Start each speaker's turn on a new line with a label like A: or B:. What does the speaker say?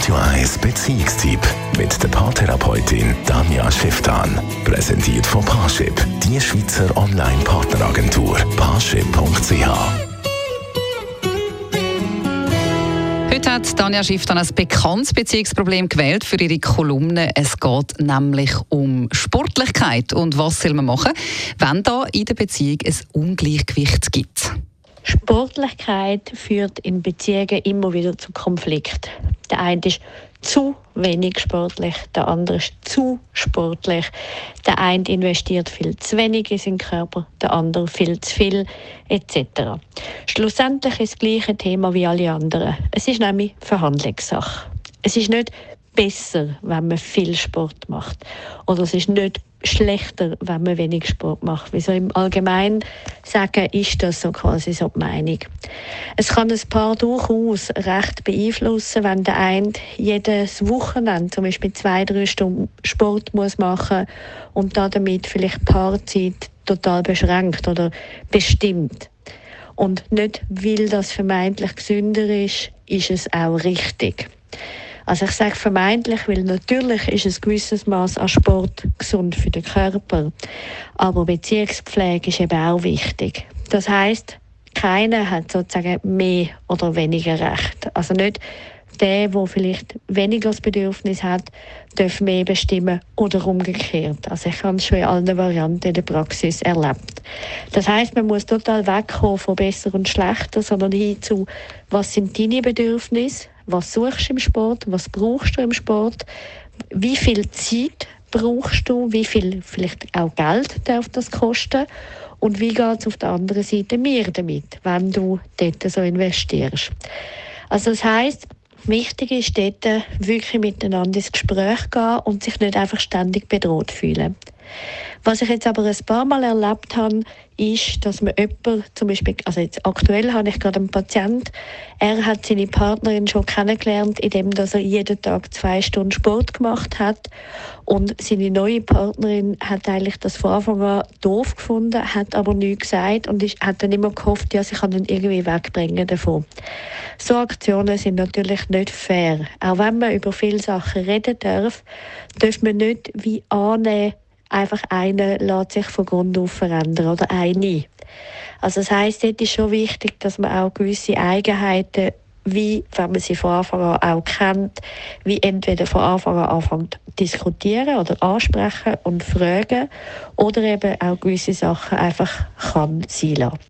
A: Radio 1 Beziehungstyp mit der Paartherapeutin Danja Schifftan. Präsentiert von Paarship, die Schweizer Online-Partneragentur. Paarship.ch
B: Heute hat Tanja Schifftan ein bekanntes Beziehungsproblem gewählt für ihre Kolumne. Es geht nämlich um Sportlichkeit und was soll man machen, wenn da in der Beziehung ein Ungleichgewicht gibt.
C: Sportlichkeit führt in Beziehungen immer wieder zu Konflikten. Der eine ist zu wenig sportlich, der andere ist zu sportlich. Der eine investiert viel zu wenig in seinen Körper, der andere viel zu viel, etc. Schlussendlich ist das gleiche Thema wie alle anderen. Es ist nämlich Verhandlungssache. Es ist nicht besser, wenn man viel Sport macht. Oder es ist nicht schlechter, wenn man wenig Sport macht. Wieso im Allgemeinen sagen, ist das so quasi so die Meinung. Es kann ein Paar durchaus recht beeinflussen, wenn der eine jedes Wochenende zum Beispiel zwei, drei Stunden Sport muss machen und damit vielleicht Paarzeit total beschränkt oder bestimmt. Und nicht, weil das vermeintlich gesünder ist, ist es auch richtig. Also ich sage vermeintlich, weil natürlich ist ein gewisses Maß an Sport gesund für den Körper, aber Beziehungspflege ist eben auch wichtig. Das heißt, keiner hat sozusagen mehr oder weniger Recht. Also nicht der, der vielleicht weniger das Bedürfnis hat, darf mehr bestimmen oder umgekehrt. Also ich habe es schon in allen Varianten in der Praxis erlebt. Das heißt, man muss total wegkommen von besser und schlechter, sondern hin zu, was sind deine Bedürfnisse, was suchst du im Sport, was brauchst du im Sport, wie viel Zeit brauchst du, wie viel vielleicht auch Geld darf das kosten und wie geht es auf der anderen Seite mir damit, wenn du dort so investierst. Also das heißt, wichtig ist dort wirklich miteinander ins Gespräch gehen und sich nicht einfach ständig bedroht fühlen. Was ich jetzt aber ein paar Mal erlebt habe, ist, dass man jemand, zum Beispiel, also jetzt aktuell habe ich gerade einen Patient, er hat seine Partnerin schon kennengelernt, indem dass er jeden Tag zwei Stunden Sport gemacht hat und seine neue Partnerin hat eigentlich das von Anfang an doof gefunden, hat aber nichts gesagt und ist, hat dann immer gehofft, ja, sie kann ihn irgendwie wegbringen davon. So Aktionen sind natürlich nicht fair. Auch wenn man über viele Sachen reden darf, darf man nicht wie annehmen, einfach einer lässt sich von Grund auf verändern oder eine. Also das heisst, dort ist schon wichtig, dass man auch gewisse Eigenheiten, wie, wenn man sie von Anfang an auch kennt, wie entweder von Anfang an anfängt diskutieren oder ansprechen und fragen oder eben auch gewisse Sachen einfach kann sein lassen.